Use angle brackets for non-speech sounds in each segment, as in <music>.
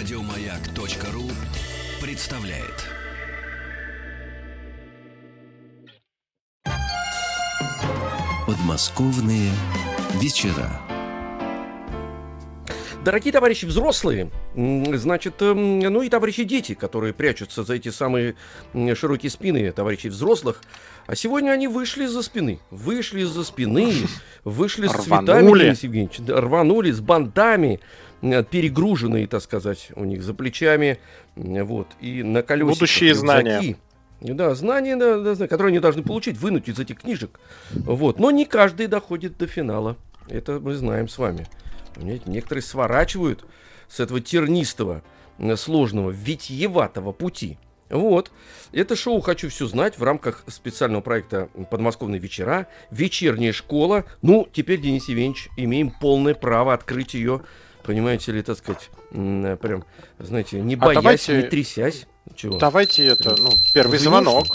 Радиомаяк.ру представляет. Подмосковные вечера. Дорогие товарищи взрослые, значит, эм, ну и товарищи дети, которые прячутся за эти самые широкие спины товарищей взрослых, а сегодня они вышли из-за спины, вышли из-за спины, вышли с цветами, Евгеньевич, рванули с бантами, перегруженные, так сказать, у них за плечами, вот, и на колесиках. Будущие знания. Да, знания, да, да, которые они должны получить, вынуть из этих книжек. Вот. Но не каждый доходит до финала. Это мы знаем с вами. Некоторые сворачивают с этого тернистого, э, сложного, витьеватого пути. Вот. Это шоу «Хочу все знать» в рамках специального проекта «Подмосковные вечера», «Вечерняя школа». Ну, теперь, Денис Евгеньевич, имеем полное право открыть ее, понимаете ли, так сказать, э, прям, знаете, не а боясь, а давайте, не трясясь. Чего? Давайте это, ну, первый Звонишь? звонок.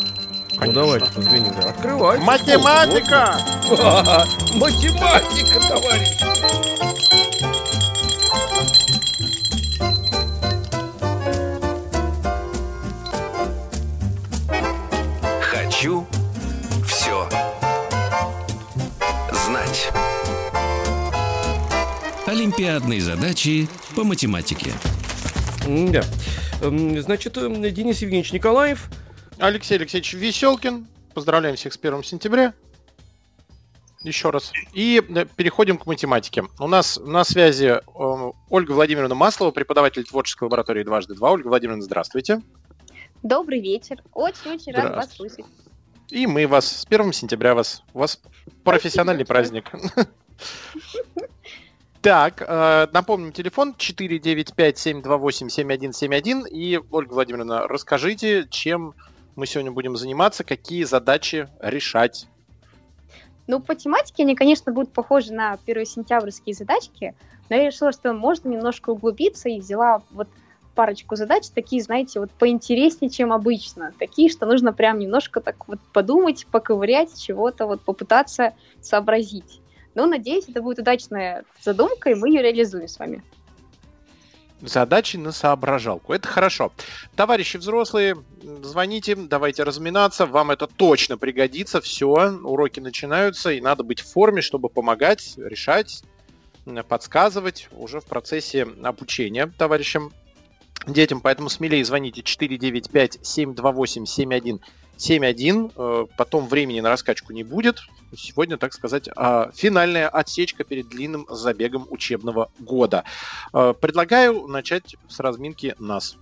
Ну давайте, позвони. Открывай. Математика! <laughs> Математика, товарищ! Олимпиадные задачи по математике. Да. Эм, значит, эм, Денис Евгеньевич Николаев. Алексей Алексеевич Веселкин. Поздравляем всех с 1 сентября. Еще раз. И э, переходим к математике. У нас на связи э, Ольга Владимировна Маслова, преподаватель творческой лаборатории «Дважды два». Ольга Владимировна, здравствуйте. Добрый вечер. Очень-очень рад вас слышать. И мы вас с 1 сентября вас. У вас профессиональный праздник. Так, э, напомним, телефон 495-728-7171. И, Ольга Владимировна, расскажите, чем мы сегодня будем заниматься, какие задачи решать. Ну, по тематике они, конечно, будут похожи на первосентябрьские задачки, но я решила, что можно немножко углубиться и взяла вот парочку задач, такие, знаете, вот поинтереснее, чем обычно. Такие, что нужно прям немножко так вот подумать, поковырять, чего-то вот попытаться сообразить. Но, надеюсь, это будет удачная задумка, и мы ее реализуем с вами. Задачи на соображалку. Это хорошо. Товарищи взрослые, звоните, давайте разминаться. Вам это точно пригодится. Все, уроки начинаются, и надо быть в форме, чтобы помогать, решать, подсказывать уже в процессе обучения товарищам детям. Поэтому смелее звоните 495 728 71 7-1. Потом времени на раскачку не будет. Сегодня, так сказать, а, финальная отсечка перед длинным забегом учебного года. Э, предлагаю начать с разминки нас.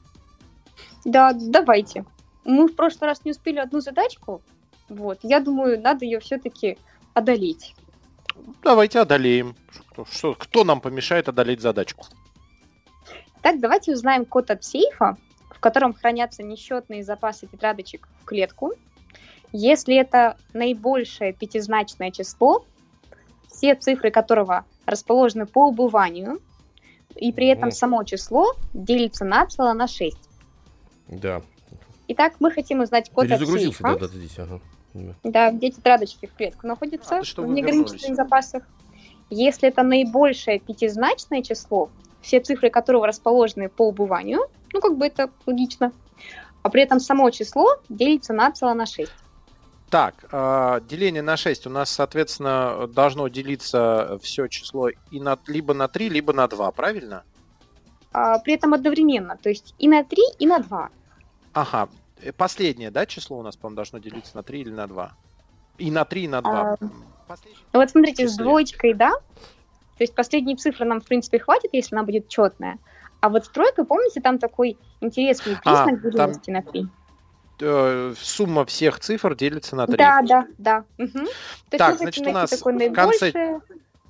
Да, давайте. Мы в прошлый раз не успели одну задачку. Вот. Я думаю, надо ее все-таки одолеть. Давайте одолеем. Что, что, кто нам помешает одолеть задачку? Так, давайте узнаем код от сейфа, котором хранятся несчетные запасы тетрадочек в клетку. Если это наибольшее пятизначное число, все цифры которого расположены по убыванию, и при этом само число делится на цело на 6. Да. Итак, мы хотим узнать код от сейфа. Да, да, здесь, ага. Да, где тетрадочки в клетку находятся а, в неограниченных запасах. Если это наибольшее пятизначное число, все цифры которого расположены по убыванию, ну, как бы это логично, а при этом само число делится на цело на 6. Так, э, деление на 6 у нас, соответственно, должно делиться все число и на, либо на 3, либо на 2, правильно? А, при этом одновременно, то есть и на 3, и на 2. Ага, э, последнее, да, число у нас, по-моему, должно делиться на 3 или на 2? И на 3, и на 2. А, ну вот смотрите, числе. с двоечкой, да? То есть последние цифры нам, в принципе, хватит, если она будет четная. А вот стройка, помните, там такой интересный признак а, делимости на 3? Э, сумма всех цифр делится на 3. Да, да, да. Угу. Так, значит, у нас в конце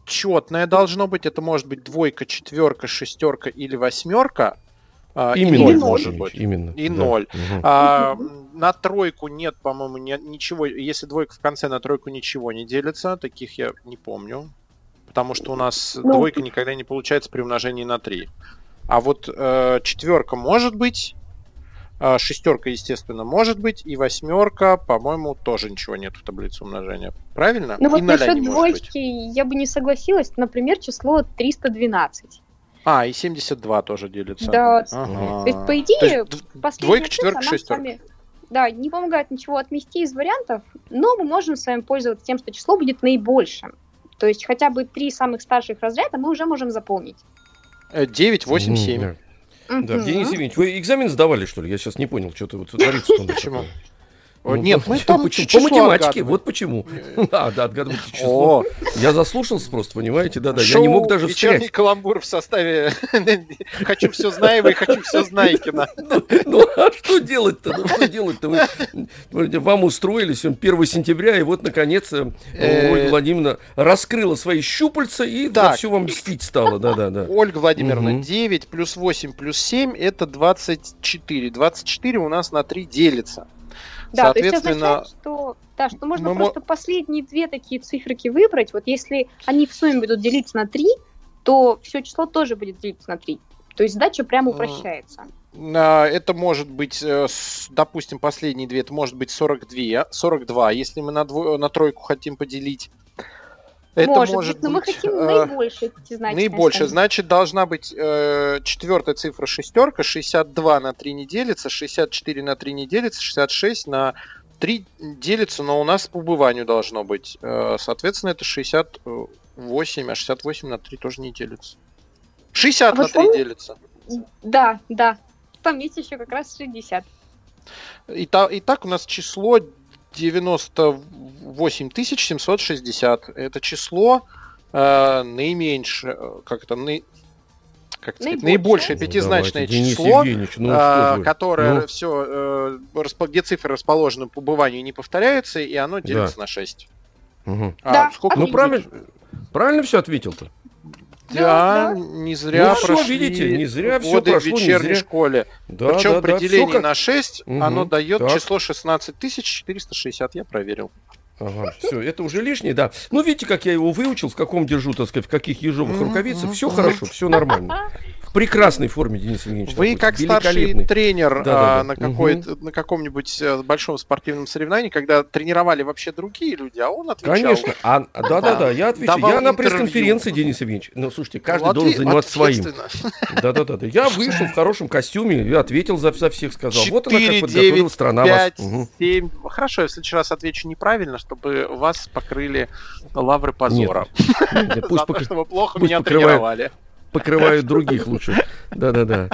четное должно быть. Это может быть двойка, четверка, шестерка или восьмерка. А, именно, и 0 может быть. Именно. И да. 0. Угу. А, на тройку нет, по-моему, ничего. Если двойка в конце, на тройку ничего не делится. Таких я не помню. Потому что у нас ну, двойка никогда не получается при умножении на 3. А вот э, четверка может быть, э, шестерка, естественно, может быть, и восьмерка, по-моему, тоже ничего нет в таблице умножения. Правильно? Ну вот насчет двоечки я бы не согласилась. Например, число 312. А, и 72 тоже делится. Да. Ага. То есть, по То идее, есть д- последняя двойка, четверка, шестерка. вами, Да, не помогает ничего отмести из вариантов, но мы можем с вами пользоваться тем, что число будет наибольшим. То есть хотя бы три самых старших разряда мы уже можем заполнить. Э, 9, 8, 7. Мгм, Да. Денис Евгеньевич, вы экзамен сдавали, что ли? Я сейчас не понял, что ты вот творится. Почему? Ну, Нет, мы там почему? число По математике, отгадываем. вот почему. <laughs> Да, да, отгадывайте число. О, Я заслушался просто, понимаете, да-да. Я не мог даже «Вечерний встрять. каламбур» в составе <laughs> «Хочу все знаево» и «Хочу все знаекина». <laughs> Ну, ну, а что делать-то? Ну, что делать-то? Вы, вам устроили сегодня 1 сентября, и вот, наконец, э, Э, Ольга Владимировна раскрыла свои щупальца и все вам мстить стала. Да-да-да. Ольга Владимировна, Мгм. 9 плюс 8 плюс 7 это 24. 24 у нас на 3 делится. Да, то есть Соответственно, означает, что, да, что можно мы просто последние две такие циферки выбрать. Вот если они в сумме будут делиться на 3, то все число тоже будет делиться на 3. То есть задача прямо упрощается. а, это может быть, э, допустим, последние две, это может быть 42. 42, если мы на, дво- на тройку хотим поделить. Это может, может быть, но мы хотим э, наибольшие эти значения. Наибольшее. Значит, должна быть э, четвертая цифра шестерка, 62 на 3 не делится, 64 на 3 не делится, 66 на 3 делится, но у нас по убыванию должно быть. Э, соответственно, это 68, а 68 на 3 тоже не делится. 60 А на вот 3 помните- делится. Да, да. Там есть еще как раз 60. Итак, итак, у нас число 98 760. Это число э, наименьшее, э, как это, наи- как сказать, Наибольшее. наибольшее пятизначное давайте, число, Евгеньевич, ну, а, которое Ну. все, где цифры расположены по убыванию не повторяются, и оно делится на 6. Мгм. Да, сколько Ну, правильно, правильно все ответил-то. Да, Да, не зря Ну, прошли видите, не зря годы в прошло, не вечерней зря. школе. Да, Причем да, при да, делении как- на 6 Мгм, оно дает так. число 16 460, я проверил. Ага, все, это уже лишнее, да. Ну, видите, как я его выучил, в каком держу, так сказать, в каких ежовых рукавицах. Все хорошо, все нормально. <laughs> Прекрасной форме, Денис Евгеньевич. Вы как старший тренер Да-да-да. а, на, какой-то, на каком-нибудь э, большом спортивном соревновании, когда тренировали вообще другие люди, а он отвечал. Конечно. А, а, <laughs> да, да, да, я. Давал Я на пресс-конференции, Денис Евгеньевич. Ну, слушайте, каждый Ну, должен заниматься своим. Да, да, да, да. Я <laughs> вышел в хорошем костюме, я ответил за, за всех, сказал. Вот она как 4, подготовила 9, страна 5, вас. Мгм. 7. Хорошо, я в следующий раз отвечу неправильно, чтобы вас покрыли лавры позора. Нет, За Пусть то, пока- что вы плохо меня тренировали. Покрывают <laughs> других лучше. Да, да, да.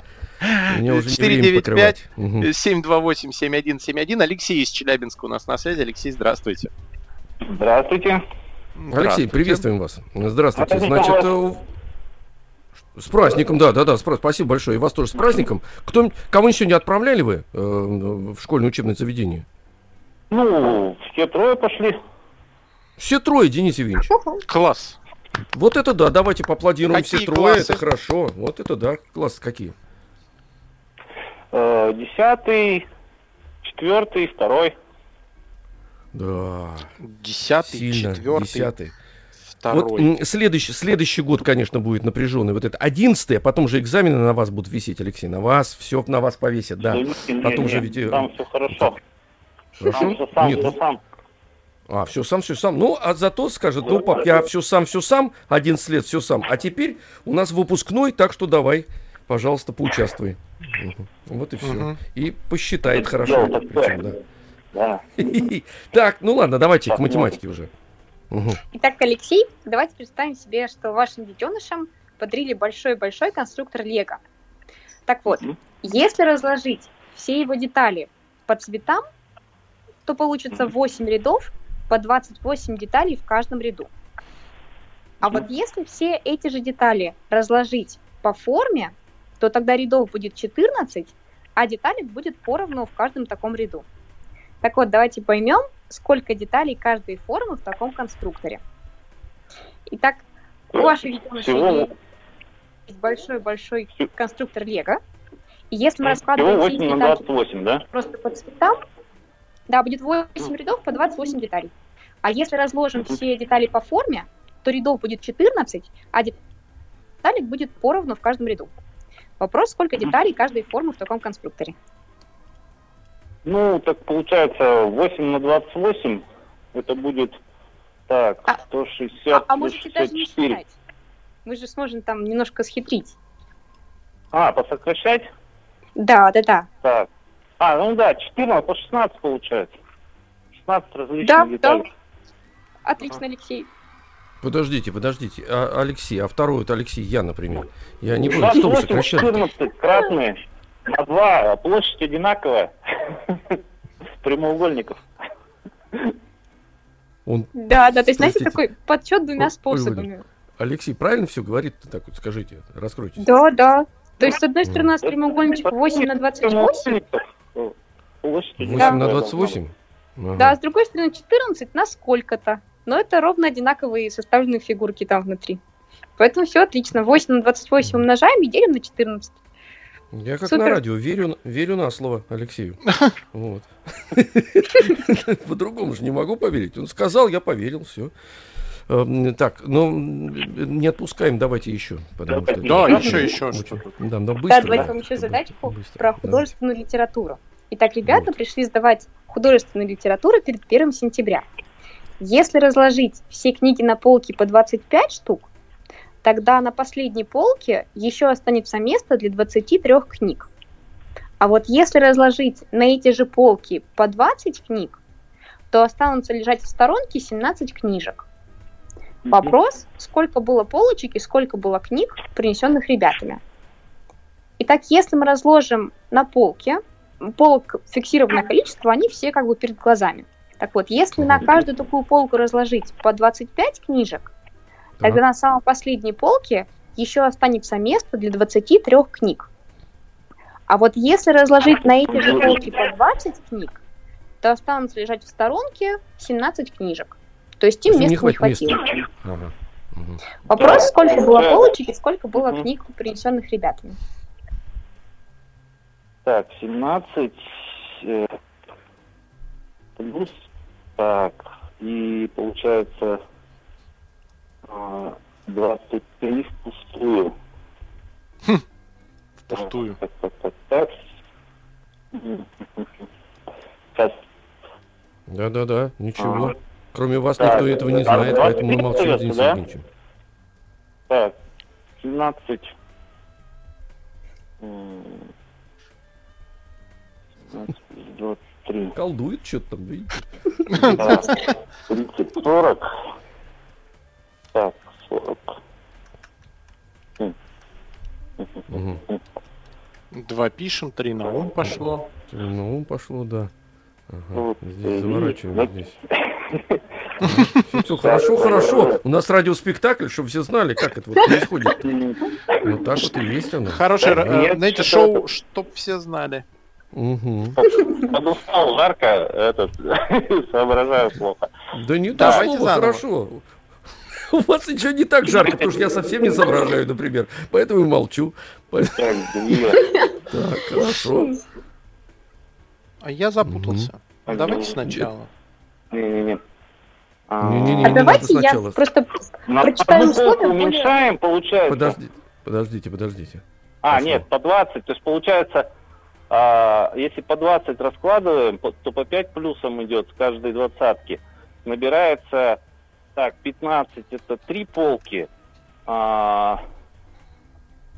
Меня уже не время 495. покрывать. Мгм. 728-7171. Алексей из Челябинска у нас на связи. Алексей, здравствуйте. Здравствуйте. Алексей, приветствуем вас. Здравствуйте. Праздником Значит, э, с праздником, да, да, да, с праз- спасибо большое. И вас тоже с праздником. Кто, кого еще не отправляли вы э, в школьное учебное заведение? Ну, все трое пошли. Все трое, Денис Евгеньевич. Класс. Вот это да, давайте поаплодируем Какие все трое, классы? это хорошо. Вот это да, классы какие. Э, Десятый, четвертый, второй. Да, Десятый, сильно, четвертый, десятый. второй. Вот следующий, следующий год, конечно, будет напряженный. Вот это одиннадцатый, а потом же экзамены на вас будут висеть, Алексей. На вас, все на вас повесят, да. не, Потом не, же ведь, э, Там все хорошо. Хорошо? Там все сам, Нет, ну, сам. А, все сам, все сам. Ну, а зато скажет, ну, пап, я все сам, все сам, 11 лет, все сам. А теперь у нас выпускной, так что давай, пожалуйста, поучаствуй. Вот и все. Мгм. И посчитает хорошо. Это такое. причем, да. Да. <laughs> Так, ну ладно, давайте к математике уже. Мгм. Итак, Алексей, давайте представим себе, что вашим детенышам подарили большой-большой конструктор Лего. Так вот, Мгм. если разложить все его детали по цветам, то получится Мгм. 8 рядов по 28 деталей в каждом ряду. А вот если все эти же детали разложить по форме, то тогда рядов будет 14, а деталек будет поровну в каждом таком ряду. Так вот, давайте поймем, сколько деталей каждой формы в таком конструкторе. Итак, у ваших детенышей Всего, есть большой-большой конструктор Лего. И если мы всего раскладываем все 8 эти на детали 28, да? просто по цветам, да, будет 8 рядов по 28 деталей. А если разложим все детали по форме, то рядов будет 14, а деталек будет поровну в каждом ряду. Вопрос, сколько деталей каждой формы в таком конструкторе? Ну, так получается 8 на 28, это будет, так, А- 160 А, а можете даже не 64. считать. Мы же сможем там немножко схитрить. А, посокращать? Да, да, да. Так. А, ну да, 14 по 16 получается. 16 различных Да, деталей. Отлично, Алексей. Подождите, подождите. А, Алексей, а второй это Алексей, я, например. Я не понял, что вы 28, сокращали? 14, красные. На 2, площадь одинаковая. <laughs> Прямоугольников. Он, Да, да, то есть, знаете, такой подсчет двумя способами. Алексей, правильно все говорит? Так вот скажите, раскройте. Да, да. То есть, с одной стороны, у нас прямоугольничек 8 на 28, Прямоугольников. Площадь 8 одинаковая на должна 28? Ага. да, с другой стороны, 14 на сколько-то. Но это ровно одинаковые составленные фигурки там внутри. Поэтому все отлично. 8 на 28 умножаем и делим на 14. Я как Супер. на радио, верю, верю на слово Алексею. <laughs> Вот. <laughs> По-другому же не могу поверить. Он сказал, я поверил, все. Так, ну не отпускаем, давайте еще. Потому что Да, это еще, еще что-то. Да, но Да, быстро. давайте да, вам еще задачку быстро. про Давайте. художественную литературу. Итак, ребята Вот. пришли сдавать художественную литературу перед 1 сентября. Если разложить все книги на полке по 25 штук, тогда на последней полке еще останется место для 23 книг. А вот если разложить на эти же полки по 20 книг, то останутся лежать в сторонке 17 книжек. Вопрос, сколько было полочек и сколько было книг, принесенных ребятами. Итак, если мы разложим на полке, полок фиксированное количество, они все как бы перед глазами. Так вот, если на каждую такую полку разложить по 25 книжек, Так. тогда на самой последней полке еще останется место для 23 книг. А вот если разложить на эти же полки по 20 книг, то останутся лежать в сторонке 17 книжек. То есть им им не не хватит места. хватило. Ага. Мгм. Вопрос, сколько было полочек и сколько было книг, принесенных ребятами. Так, 17 э, плюс, так, и получается а, 23 впустую. Впустую. Так, так, так, так. Мгм. Сейчас. Да-да-да, ничего. Ага. Кроме вас Так, никто этого не знает, 23 поэтому мы молчим, Денис да? Евгеньевич. Так, 17. м, 17 плюс 23. Колдует что-то там, видите? Да, 30, 40. Так, 40. Мгм. Два пишем, три на ум пошло. Ну, ум пошло, да. Ага. Вот, Здесь заворачиваем, здесь. Все, хорошо, хорошо. У нас радиоспектакль, чтобы все знали, как это вот происходит. Вот так вот и есть оно. Хорошее, Да, э, знаете, шоу, чтоб все знали. Мгм. Подустал жарко, этот, <laughs> соображаю плохо. Да не то Давайте слово, хорошо. У вас ничего не так жарко, потому что я совсем не соображаю, например. Поэтому и молчу. Так, хорошо. А я запутался. Давайте сначала. Не-не-не. А, Не-не-не. А не давайте надо я сначала. просто... На прочитаю условия более- уменьшаем, получается. Подождите, подождите, подождите. А, Хорошо. нет, по 20. То есть получается, а, если по 20 раскладываем, то по 5 плюсом идет с каждой двадцатки. Набирается, так, 15 это 3 полки. а,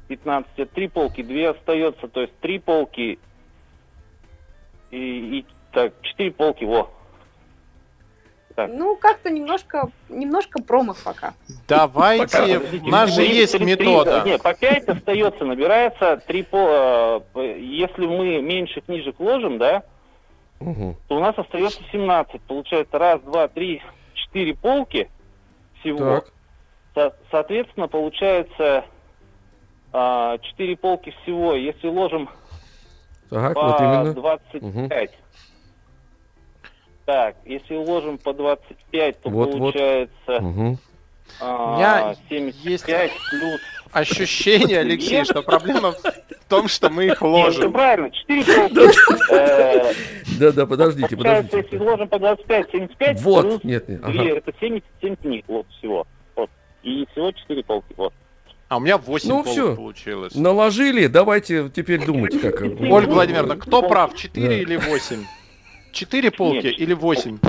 15 это 3 полки, 2 остается, то есть 3 полки и, и так, 4 полки, во. Так. Ну, как-то немножко, немножко промах пока. Давайте, у нас же есть три- три- метода. Не, по 5 остается, набирается 3 по... э, Если мы меньше книжек ложим, да, Мгм. то у нас остается 17. Получается раз, два, три, четыре полки всего. Так, Со- соответственно, получается а, 4 полки всего. Если ложим так, по вот именно. 25. Так, если уложим по 25, то Вот, вот. получается Мгм. а, Я- 75 плюс Ощущение, Алексей, что проблема в том, что мы их Нет, все ложим. правильно, 4 полки. Э, Да-да, подождите, Получается, если подождите. ложим по 25, 75, плюс Вот, нет, нет, ага. это 77 книг, вот всего. Вот. И всего 4 полки, вот. А у меня 8 Ну, полок всё. получилось. Наложили, давайте теперь думать, как. Ольга Владимировна, кто прав, 4 Да. или 8? 4 полки Нет. или 8?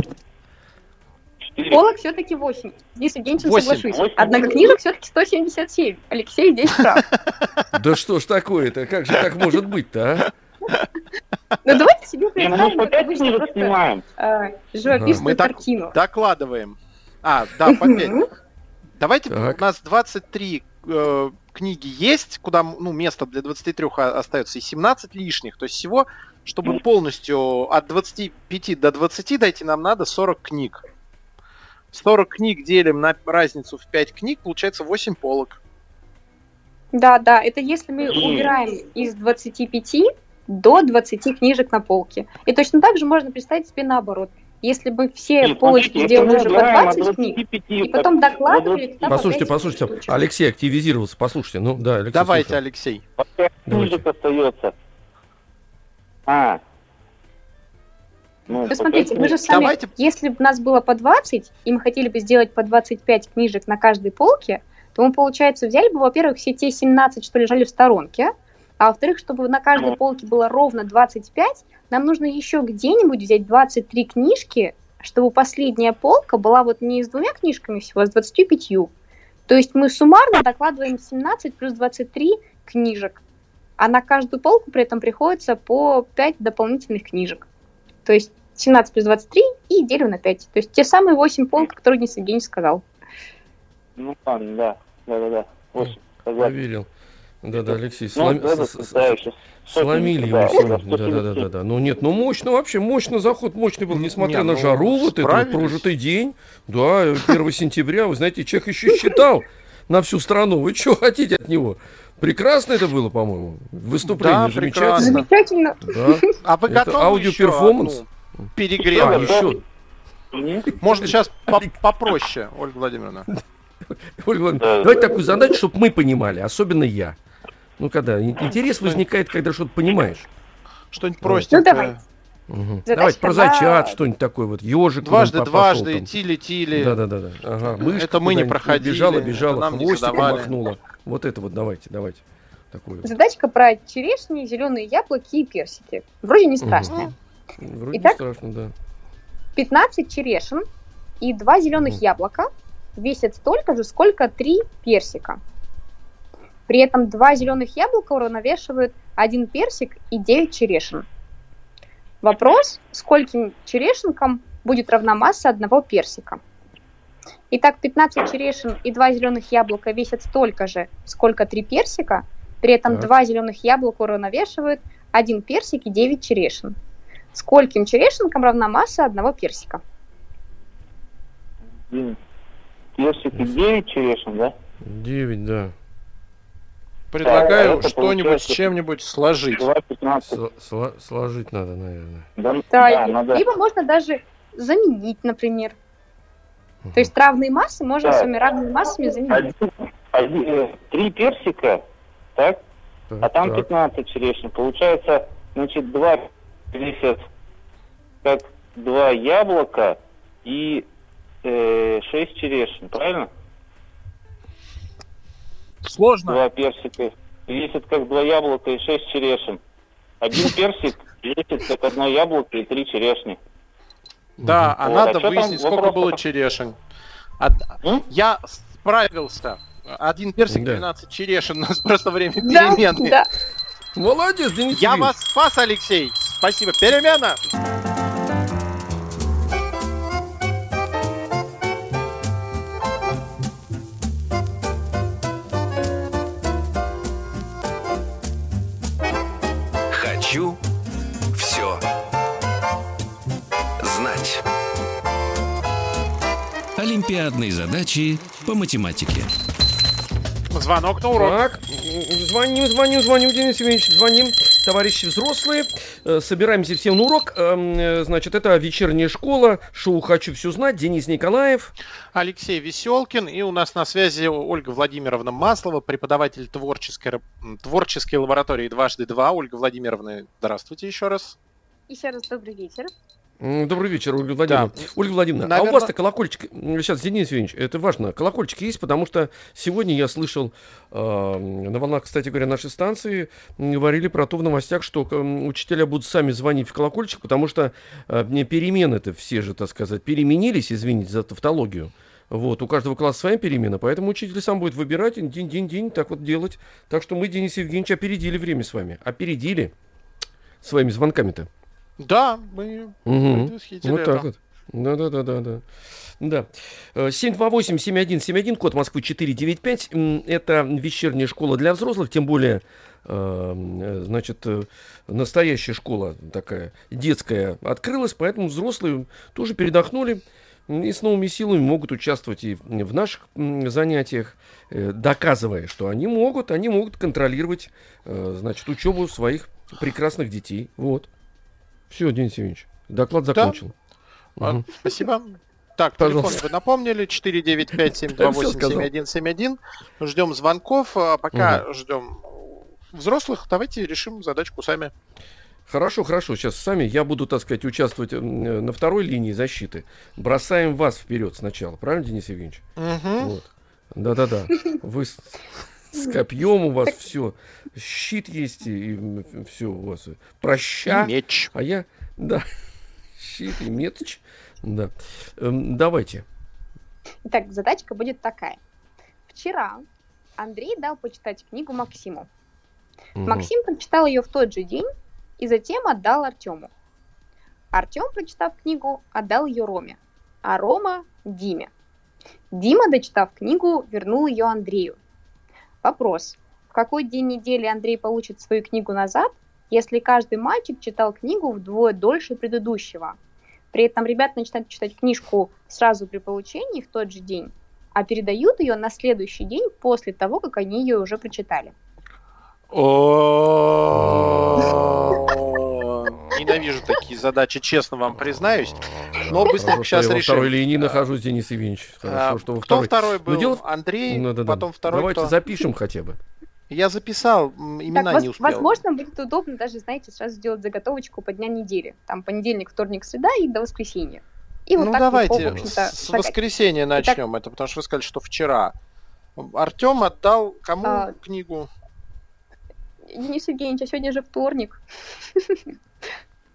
Четыре. Полок все-таки 8. Денис Евгеньевич, Восемь. соглашусь. Восемь. Однако книжек все-таки 177. Алексей здесь прав. <laughs> Да что ж такое-то? Как же так может быть-то, а? <laughs> Но давайте себе ну мы представим, как обычно просто э, живописную так- картину. Докладываем. А, да, по. Давайте, у нас 23 э, книги есть, куда ну, место для 23 о- остается, и 17 лишних. То есть всего, чтобы полностью от 25 до 20 дойти, нам надо 40 книг. 40 книг делим на разницу в 5 книг, получается 8 полок. Да, да, это если мы убираем из 25 до 20 книжек на полке. И точно так же можно представить себе наоборот. Если бы все Нет, полочки сделали уже по убираем от 20 книг, 25 и потом до докладывали, 20 тогда по Послушайте, послушайте. Алексей активизировался, послушайте. Ну, да, Алексей. Давайте, слушаю. Алексей. по пять Давайте. книжек остается. А. Ну, Вы смотрите, мы же сами, Давайте- если бы у нас было по 20, и мы хотели бы сделать по 25 книжек на каждой полке, то мы, получается, взяли бы, во-первых, все те 17, что лежали в сторонке, а во-вторых, чтобы на каждой Ну. полке было ровно 25, нам нужно еще где-нибудь взять 23 книжки, чтобы последняя полка была вот не с двумя книжками всего, а с 25. То есть мы суммарно докладываем 17 плюс 23 книжек, а на каждую полку при этом приходится по 5 дополнительных книжек. То есть 17 плюс 23 и делю на 5. То есть те самые 8 полок, которые Денис Евгеньевич сказал. Ну, ладно, да. Да-да-да. Восемь. Согласен. Проверил. Да-да, Алексей, Ну, сломи- да, да, с- с- да, сейчас сломили его. да, всё. да, Да, да, да, да, да. Ну нет, ну мощно вообще, мощно заход, мощный был, несмотря Не, на ну, жару, вот это вот справились. прожитый день. Да, 1 сентября, вы знаете, Чех еще считал на всю страну. Вы что хотите от него? Прекрасно это было, по-моему. Выступление Да, замечательно. Замечательно. Да. А вы Это готовы аудиоперформанс? перегрев? А, да. еще. Можно сейчас по- попроще, Ольга Владимировна. <laughs> Ольга Владимировна, Да. давайте такую задачу, чтобы мы понимали, особенно я. Ну, когда ин- интерес возникает, когда что-то понимаешь. Что-нибудь Ну, простенькое. Задачка Давайте про на- зачат, что-нибудь такое вот. Ежик. Дважды, пошел дважды, там. тили-тили. Да, да, да, да. Ага. Мышка Это мы не проходили, Бежала, бежала, хвостиком махнула. Вот это вот, давайте, давайте. Такое. вот. Задачка про черешни, зеленые яблоки и персики. Вроде не страшная. Вроде Итак? не страшно, да. 15 черешин и 2 зеленых Мгм. яблока весят столько же, сколько 3 персика. При этом 2 зеленых яблока уравновешивают 1 персик и 9 черешин. Вопрос, скольким черешинкам будет равна масса одного персика? Итак, 15 черешин и 2 зеленых яблока весят столько же, сколько 3 персика, при этом Так. 2 зеленых яблока уравновешивают 1 персик и 9 черешин. Скольким черешинкам равна масса одного персика? Один. Персик и 9 черешин, да? Девять, да. Предлагаю это что-нибудь с чем-нибудь сложить. 2, 15. Сло- сло- Сложить надо, наверное. Да, Да, да, надо. Либо можно даже заменить, например. То есть равные массы можно Да. своими равными массами заменить. Один, один, э, три персика, так? Так, А там так. 15 черешин. Получается, значит, два весят как два яблока и э, 6 черешин, правильно? Сложно. Два персика весят как два яблока и 6 черешин. Один <laughs> персик весит как одно яблоко и три черешни. Да, а надо а выяснить, сколько было черешин. Я справился. Один персик, Да. 12 черешин. <laughs> У нас просто время Да, перемены. да. Молодец, Денис Я вас спас, Алексей. Спасибо. Перемена. Олимпиадные задачи по математике. Звонок на урок. Так, звоним, звоним, звоним, Денис Евгеньевич, звоним. Товарищи взрослые, э, собираемся всем на урок. Эм, э, Значит, это вечерняя школа, шоу «Хочу все знать», Денис Николаев. Алексей Веселкин. И у нас на связи Ольга Владимировна Маслова, преподаватель творческой, творческой лаборатории «Дважды два». Ольга Владимировна, здравствуйте еще раз. Еще раз добрый вечер. Добрый вечер, Ольга Владимировна. Ольга Владимировна, а у вас-то колокольчик, сейчас, Денис Евгеньевич, это важно, колокольчик есть, потому что сегодня я слышал, э, на волнах, кстати говоря, нашей станции, говорили про то в новостях, что м, учителя будут сами звонить в колокольчик, потому что э, мне перемены-то все же, так сказать, переменились, извините за тавтологию. Вот, у каждого класса своя перемена, поэтому учитель сам будет выбирать, день-день-день, так вот делать. Так что мы, Денис Евгеньевич, опередили время с вами. Опередили своими звонками-то. Да, мы Мгм. предвосхитили Вот это. так вот. Да, да, да, да, да. Да. Э, 728-7171, код Москвы 495. М, Это вечерняя школа для взрослых, тем более, э, э, значит, э, настоящая школа такая, детская, открылась, поэтому взрослые тоже передохнули и с новыми силами могут участвовать и в наших занятиях, доказывая, что они могут, они могут контролировать, значит, учебу своих прекрасных детей. Вот. Все, Денис Евгеньевич, доклад Да. закончил. А, Мгм. Спасибо. Так, телефон Пожалуйста. вы напомнили, 495-728-7171. Ждем звонков, а пока ждем взрослых, давайте решим задачку сами. Хорошо, хорошо. Сейчас сами я буду, так сказать, участвовать э, на второй линии защиты. Бросаем вас вперед сначала. Правильно, Денис Евгеньевич? Мгм. Вот. Да-да-да. Вы с, копьем у вас все. Щит есть и все у вас. И Проща. меч. А я, да, <laughs> щит и метч. Да. Эм, давайте. Итак, задачка будет такая. Вчера Андрей дал почитать книгу Максиму. Мгм. Максим прочитал ее в тот же день и затем отдал Артему. Артем, прочитав книгу, отдал ее Роме, а Рома – Диме. Дима, дочитав книгу, вернул ее Андрею. Вопрос. В какой день недели Андрей получит свою книгу назад, если каждый мальчик читал книгу вдвое дольше предыдущего? При этом ребята начинают читать книжку сразу при получении в тот же день, а передают ее на следующий день после того, как они ее уже прочитали. Ненавижу такие задачи, честно вам признаюсь. Но быстренько что сейчас во второй решим. линии нахожусь, Денис Евгеньевич. Хорошо, А, что Кто второй. второй был? Андрей, Ну, потом второй Давайте запишем хотя бы. Я записал, имена Так, не успел. возможно, будет удобно даже, знаете, сразу сделать заготовочку по дням недели. Там понедельник, вторник, среда и до воскресенья. И вот ну легко, давайте общем-то, с шагать. воскресенья начнем это, потому что вы сказали, что вчера. Артем отдал кому А, книгу? Денис Евгеньевич, а сегодня же вторник. <laughs>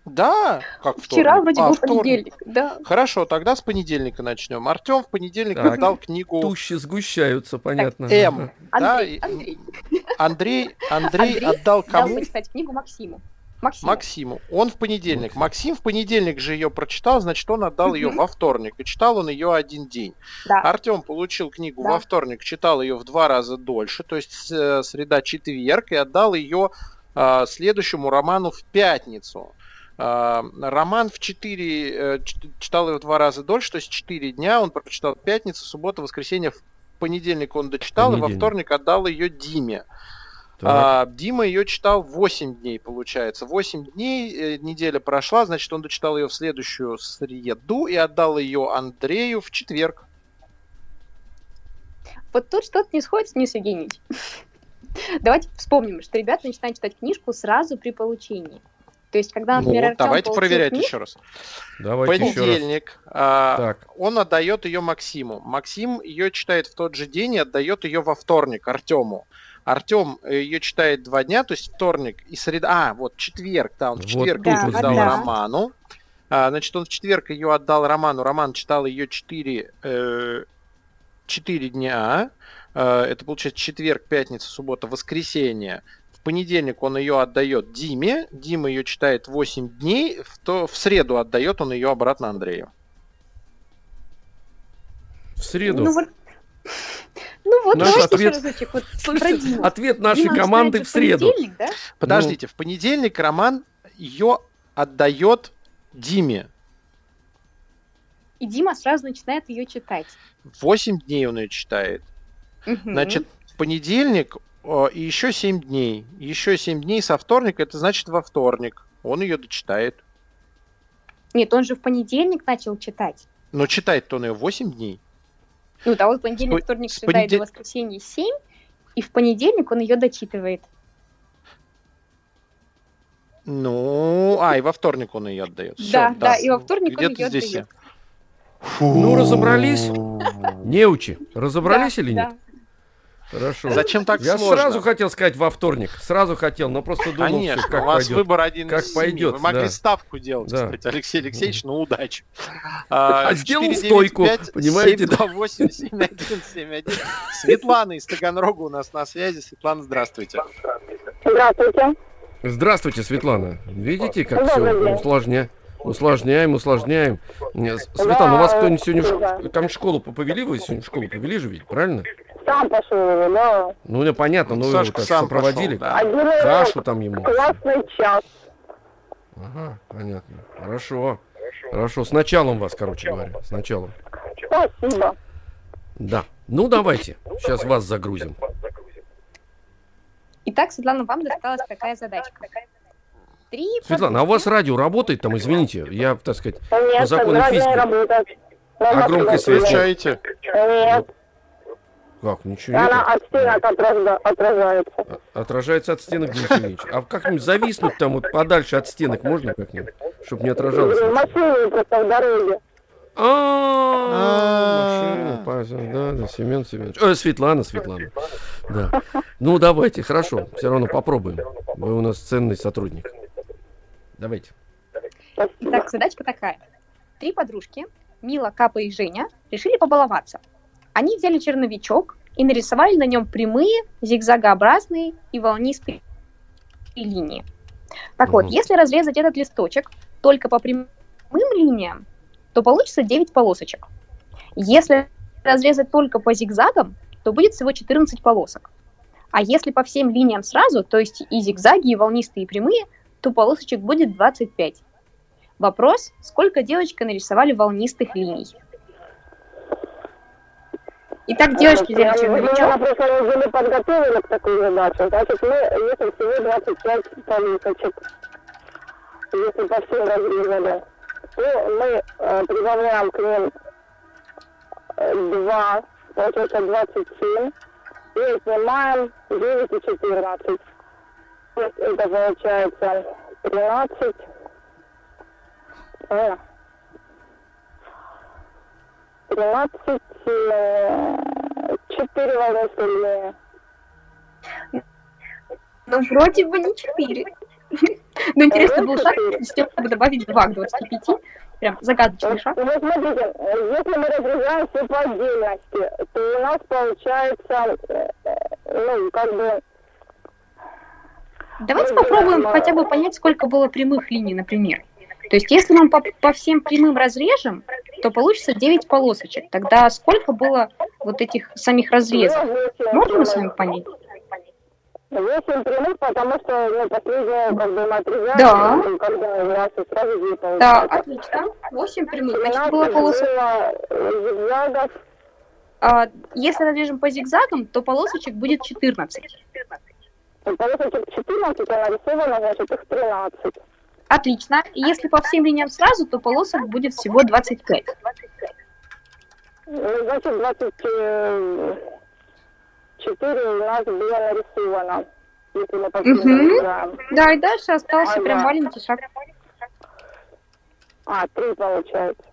Да, как Вчера вторник? вроде А, был вторник. понедельник. Да. Хорошо, тогда с понедельника начнем. Артем в понедельник Так. отдал книгу Тущи сгущаются, понятно. М. Да, Андрей, и- Андрей Андрей, Андрей Андрей отдал дал кому? почитать книгу Максиму. Максиму. Максиму. Он в понедельник. Максим в понедельник же ее прочитал, значит, он отдал ее Мгм. во вторник. И читал он ее один день. Да. Артем получил книгу Да. во вторник, читал ее в два раза дольше, то есть с- э, среда четверг, и отдал ее а, следующему роману в пятницу. А, роман в 4 читал его два раза дольше, то есть 4 дня он прочитал в пятницу, суббота, воскресенье, в понедельник он дочитал, и во Понедельник. вторник отдал ее Диме. А, Дима ее читал 8 дней, получается. 8 дней, э, неделя прошла, значит, он дочитал ее в следующую среду и отдал ее Андрею в четверг. Вот тут что-то не сходится, Денис Евгеньевич. Давайте вспомним, что ребята начинают читать книжку сразу при получении. То есть, когда, например, Вот, Артём давайте проверять книгу, еще раз. Давайте еще раз. Понедельник. а, Так. Он отдает ее Максиму. Максим ее читает в тот же день и отдает ее во вторник Артему. Артем ее читает два дня, то есть вторник и среда. А, вот четверг, да, он в Вот четверг тут ее вот отдал да. Роману. А, значит, он в четверг ее отдал Роману. Роман читал ее четыре, э, четыре дня. Э, это получается четверг, пятница, суббота, воскресенье. В понедельник он ее отдает Диме. Дима ее читает 8 дней. В, то, в среду отдает он ее обратно Андрею. В среду. Ну вот, ну вот Наш давайте ответ- еще разочек. Вот Диму. ответ нашей Дима команды в среду. понедельник, да? Подождите, в понедельник Роман ее отдает Диме. И Дима сразу начинает ее читать. 8 дней он ее читает. Значит, в понедельник э, и еще 7 дней. Еще 7 дней со вторника, это значит во вторник. Он ее дочитает. Нет, он же в понедельник начал читать. Но читает-то он ее 8 дней. Ну, да, вот понедельник, вторник, среда и до понедель- воскресенья 7, и в понедельник он ее дочитывает. Ну, а, и во вторник он ее отдает. Всё, Да, да, и во вторник он Где-то её здесь отдает. я. Фу. Ну, разобрались? Неучи, разобрались Да, или нет? Хорошо. Зачем так Я сложно? сразу хотел сказать во вторник. Сразу хотел, но просто думал, Конечно, как у вас пойдет. выбор один Как из семи. пойдет, Вы могли да. ставку делать, Да. кстати, Алексей Алексеевич, ну удачи. А сделал стойку, понимаете, да? 728-7171. Светлана из Таганрога у нас на связи. Светлана, здравствуйте. Здравствуйте. Здравствуйте, Светлана. Видите, как Добрый все день. усложня... усложняем, усложняем. С- Светлана, у вас кто-нибудь сегодня в там в школу повели? Вы сегодня в школу повели же ведь, правильно? Сам пошел да. Ну, понятно, но вы его сам сопроводили. пошел, да. Кашу там ему. классный час. Ага, понятно. Хорошо. Хорошо. С началом вас, короче говоря. С началом. Спасибо. Да. Ну, давайте. Сейчас вас загрузим. Итак, Светлана, вам досталась такая задачка. Три Светлана, а у вас радио работает там, извините, я, так сказать, Нет, закону разные физики. А громкость связь? Включаете? Нет, как, ничего она нет? от стенок отража- отражается. Отражается от стенок, Денис Евгеньевич. А как-нибудь зависнуть там вот подальше от стенок можно как-нибудь, чтобы не отражалось? В машине просто в дороге. А, машина, Павел, да, да, Семен Семенович. Э, Светлана, Светлана. Да. Ну, давайте, хорошо, все равно попробуем. Вы у нас ценный сотрудник. Давайте. Итак, задачка такая. Три подружки, Мила, Капа и Женя, решили побаловаться. Они взяли черновичок и нарисовали на нем прямые, зигзагообразные и волнистые линии. Так вот, Мгм. если разрезать этот листочек только по прямым линиям, то получится 9 полосочек. Если разрезать только по зигзагам, то будет всего 14 полосок. А если по всем линиям сразу, то есть и зигзаги, и волнистые, и прямые, то полосочек будет 25. Вопрос, сколько девочки нарисовали волнистых линий? Итак, девочки взяли Мы на черновичок. прошлой неделе подготовили к такой задаче. Значит, мы если всего 25 полосочек. Если по всем разрезали, то мы э, прибавляем к ним 2, получается 27, и снимаем 9 и 14. Это получается 13. э, 13, э, 4 волнистые линии. Ну, вроде бы не 4. Но интересно был шаг, Четыре. чтобы добавить 2 к 25. Прям загадочный шаг. Ну, смотрите, если мы разрезаем все по отдельности, то у нас получается, э, э, ну, как бы, Давайте попробуем хотя бы понять, сколько было прямых линий, например. То есть, если мы по, по всем прямым разрежем, то получится 9 полосочек. Тогда сколько было вот этих самих разрезов? Можем мы с вами понять? Восемь прямых, потому что, ну, последнее, как бы, отрезаем, Да. когда у нас сразу две Да, получается. отлично. 8 прямых. Значит, 17 было полоса. было, э, зигзагов, А, если разрежем по зигзагам, то полосочек будет 14. Полосочек 14, а нарисовано, значит, их 13. Отлично. И если по всем линиям сразу, то полосок будет всего 25. Ну, значит, 24 у нас было нарисовано, если мы по всем Мгм. разбираем. Да, и дальше остался Ага. прям маленький шаг. А, 3 получается.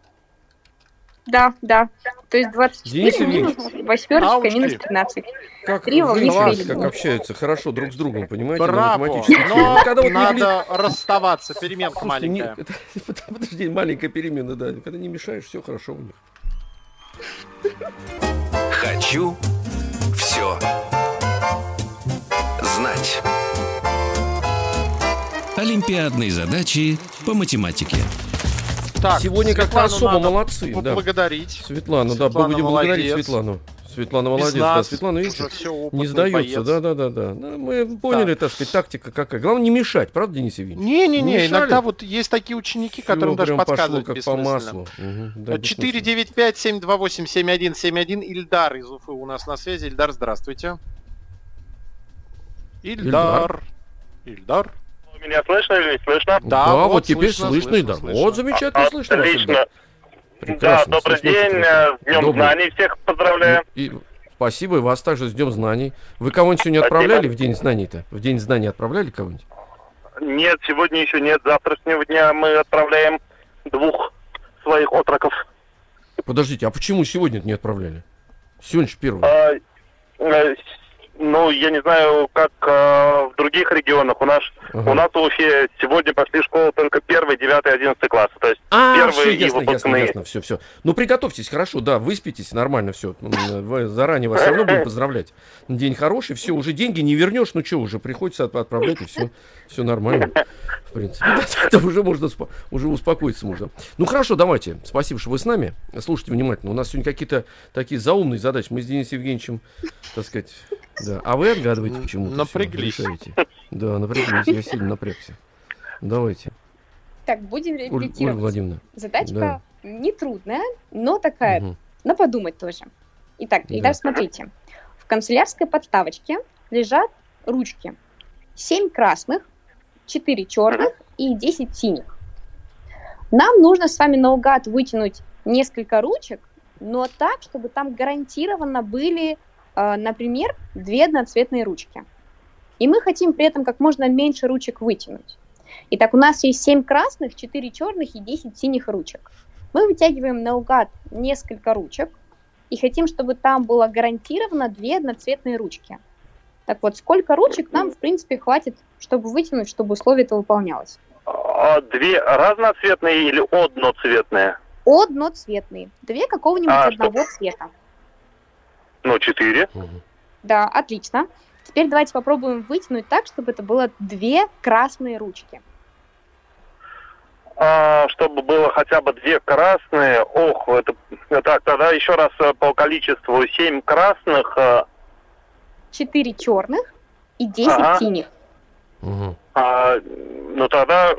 Да, да. То есть 24 Денис минус восьмерочка минус 15. Как Три линии. как общаются хорошо друг с другом, понимаете? на Браво! темах. Но Когда вот не надо расставаться. Переменка Слушайте, не- маленькая. <laughs> это- Подожди, маленькая перемена, да. Когда не мешаешь, все хорошо у них. Хочу все знать. Олимпиадные задачи по математике. Так, Сегодня как-то особо молодцы, да. Поблагодарить. Светлану, да, Светлана будем благодарить. Светлану. Светлана молодец, да. нас Светлана, видите, все не сдается, боец. да, да, да, да. Да, Мы поняли, так сказать, тактика какая. Главное не мешать, правда, Денис Евгеньевич? Не-не-не, Мешали? иногда вот есть такие ученики, которым Всё даже подсказывать как по маслу. Мгм, да, бессмысленно. 495-728-7171. Ильдар из Уфы у нас на связи. Ильдар, здравствуйте. Ильдар. Ильдар. Меня слышно или не слышно? Да, Да, вот, вот теперь слышно, слышно, слышно, да. слышно. Вот замечательно слышно. вас, Отлично. Прекрасно. Да, добрый слышно день. прекрасно. э, С Днем Добрый. знаний всех поздравляю. И спасибо, и вас также с Днем знаний. Вы кого-нибудь сегодня Спасибо. отправляли в День знаний-то? В День знаний отправляли кого-нибудь? нет, сегодня еще нет. Завтрашнего дня мы отправляем двух своих отроков. Подождите, а почему сегодня не отправляли? Сегодня же первый. А, э, ну, я не знаю, как э, в других регионах. У нас, Ага. у нас в Уфе сегодня пошли в школу только первый, девятый, одиннадцатый класс. То есть А, первые все, и ясно, ясно, выпускные. ясно, все, все. Ну, приготовьтесь, хорошо, да, выспитесь, нормально все. Заранее вас все равно будем <laughs> поздравлять. День хороший, все, уже деньги не вернешь, ну что, уже приходится от- отправлять, и все, все нормально, в принципе. Да, уже можно, уже успокоиться можно. Ну, хорошо, давайте, спасибо, что вы с нами. Слушайте внимательно, у нас сегодня какие-то такие заумные задачи. Мы с Денисом Евгеньевичем, так сказать, да. А вы отгадываете почему-то. Напряглись. решаете. Да, напряглись, я сильно напрягся. Давайте, Так, будем Оль- Ольга реабилитировать. Владимировна. Задачка Да. не трудная, но такая, Мгм. на подумать тоже. Итак, Да. Ильдар, смотрите. В канцелярской подставочке лежат ручки. 7 красных, 4 черных и 10 синих. Нам нужно с вами наугад вытянуть несколько ручек, но так, чтобы там гарантированно были, например, две одноцветные ручки. И мы хотим при этом как можно меньше ручек вытянуть. Итак, у нас есть 7 красных, 4 черных и 10 синих ручек. Мы вытягиваем наугад несколько ручек и хотим, чтобы там было гарантированно две одноцветные ручки. Так вот, сколько ручек нам, в принципе, хватит, чтобы вытянуть, чтобы условие это выполнялось? А две разноцветные или одноцветные? Одноцветные. Две какого-нибудь А, одного цвета. Ну, четыре. Да, отлично. Теперь давайте попробуем вытянуть так, чтобы это было две красные ручки. А, чтобы было хотя бы две красные. Ох, это... Так, тогда еще раз э, по количеству. Семь красных, э, Четыре черных и 10 Ага. синих. Мгм. а, ну тогда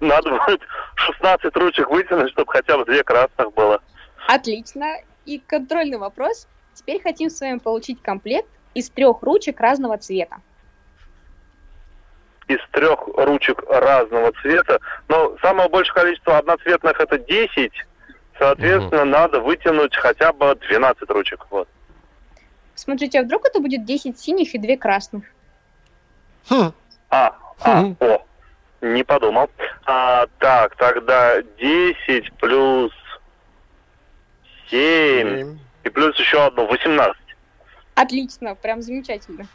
надо будет 16 ручек вытянуть, чтобы хотя бы две красных было. Отлично. И контрольный вопрос. Теперь хотим с вами получить комплект из трех ручек разного цвета. Из трех ручек разного цвета. Но самое большее количество одноцветных это 10. Соответственно, надо вытянуть хотя бы 12 ручек. Вот. Смотрите, а вдруг это будет 10 синих и 2 красных? Хм, А, а, Мгм. о, не подумал. А, так, тогда 10 плюс 7 семь. И плюс еще одно 18. Отлично, прям замечательно.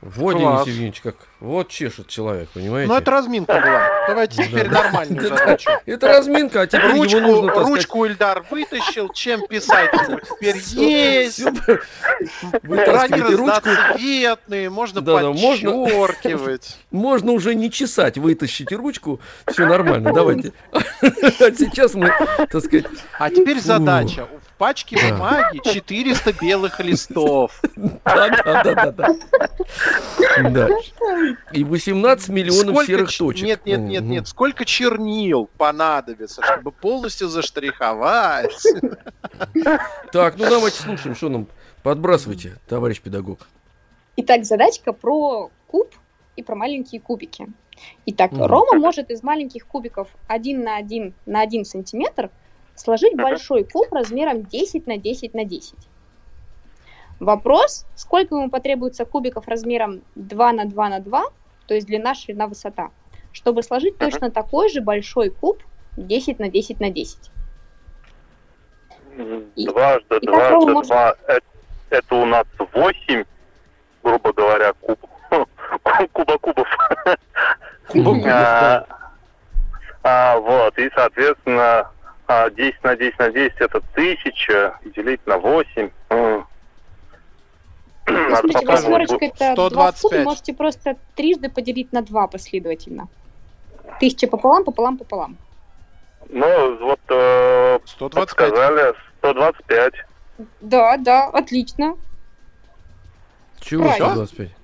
Вот. Денис Евгеньевич, как вот чешет человек, понимаете? Ну, это разминка была. Давайте теперь нормальную Да, задачу. <laughs> Это разминка, а теперь Ручку, его нужно, так ручку Ильдар вытащил, чем писать теперь есть. Вытаскивайте ручку, разноцветные, можно подчеркивать. можно уже не чесать, вытащите ручку, все нормально, давайте. <laughs> А сейчас мы, так сказать, А теперь задача. В пачке бумаги 400 белых листов. <laughs> да, да, да. Да. И 18 миллионов серых ч- точек. Нет, нет, нет, нет. Сколько чернил понадобится, чтобы полностью заштриховать? Так, ну давайте слушаем, что нам подбрасывайте, товарищ педагог. Итак, задачка про куб и про маленькие кубики. Итак, Мгм. Рома может из маленьких кубиков 1 на 1 на 1 сантиметр сложить большой куб размером 10 на 10 на 10. Вопрос, сколько ему потребуется кубиков размером 2 на 2 на 2, то есть длина, ширина, высота, чтобы сложить Ага. точно такой же большой куб 10 на 10 на 10. И- Дважды, и Рома дважды, может- два. э- Это у нас 8, грубо говоря, куб. <laughs> Куба кубов. <laughs> А, а, вот, и, соответственно, а, 10 на 10 на 10 это 1000, делить на 8. Смотрите, восьмерочка это 2 в 125. кубе, можете просто трижды поделить на 2 последовательно. Тысяча пополам, пополам, пополам. Ну, вот э, 125. сказали 125. Да, да, отлично. Чего Правильно. 125?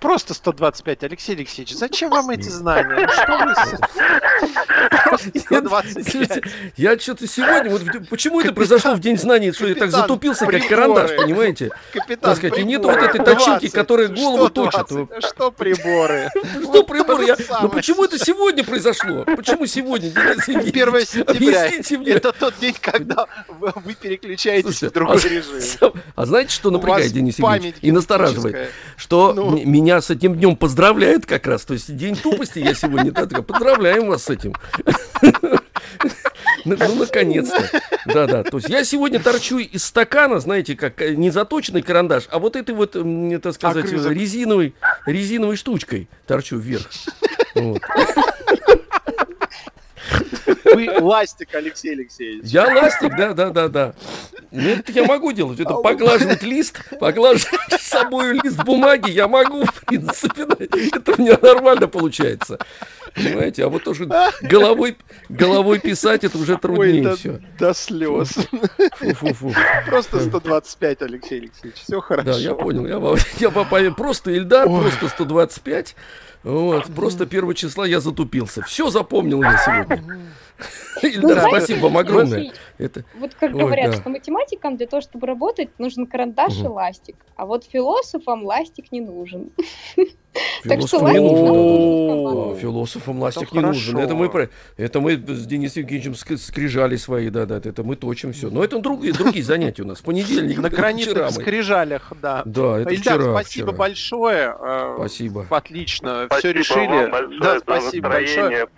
Просто 125, Алексей Алексеевич. Зачем вам эти знания? Ну, что вы с- 125. Я что-то сегодня, вот почему это произошло в День знаний, что я так затупился, как приборы. карандаш, понимаете? Капитан, сказать, и нету вот приборы. этой точилки, 20. которая голову точит. 20? Что приборы? <laughs> Что прибор? Я... то же Ну почему это сегодня произошло? Почему сегодня, Денис Евгеньевич? 1 сентября. Это тот день, когда вы переключаетесь в другой а, режим. <laughs> А знаете, что напрягает, Денис Евгеньевич, и настораживает? Что Ну. Меня с этим днем поздравляют как раз. То есть день тупости я сегодня. да, Поздравляем вас с этим. Ну, ну, наконец-то. Да-да. То есть я сегодня торчу из стакана, знаете, как э, не заточенный карандаш, а вот этой вот, так сказать, резиновой, резиновой штучкой торчу вверх. Вот. Вы ластик, Алексей Алексеевич. Я ластик, да, да, да, да. Ну, Это я могу делать. Это поглаживать лист, поглаживать с собой лист бумаги я могу, в принципе. Это у меня нормально получается. Понимаете, а вот тоже головой, головой писать, это уже Ой, труднее да- все. до слез. Фу-фу-фу. Просто 125, Алексей Алексеевич. Все хорошо. Да, я понял. Я, я попал- просто Ильдар, Ой. просто 125. Вот, просто первого числа я затупился. Все запомнил я сегодня. <laughs> Ильдар, знаете, спасибо вам огромное. Это, Вот как Ой, говорят, да. что математикам для того, чтобы работать, нужен карандаш и Мгм. ластик. А вот философам ластик не нужен. <laughs> Так что ластик нужен. Философам ластик не нужен. Это мы, про- это мы с Денисом Евгеньевичем ск- скрижали свои, да, да, это мы точим все. Но это другие, другие занятия у нас. В понедельник. На гранитных скрижалях, да. Да, это Ильдар, вчера. спасибо вчера. большое. э, Спасибо. Отлично, все решили. да, спасибо большое.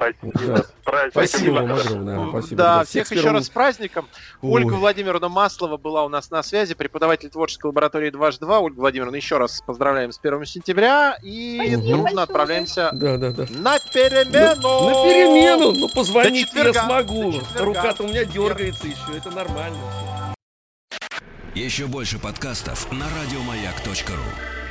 Спасибо. Вам огромное. Спасибо. Да, всех еще раз с праздником. Ой. Ольга Владимировна Маслова была у нас на связи, преподаватель творческой лаборатории 2H2. Ольга Владимировна, еще раз поздравляем с 1 сентября и Спасибо дружно отправляемся Да, да, да. на На, перемену. на перемену, ну позвонить я смогу. Рука-то у меня дергается еще, это нормально. Еще больше подкастов на радиомаяк.ру.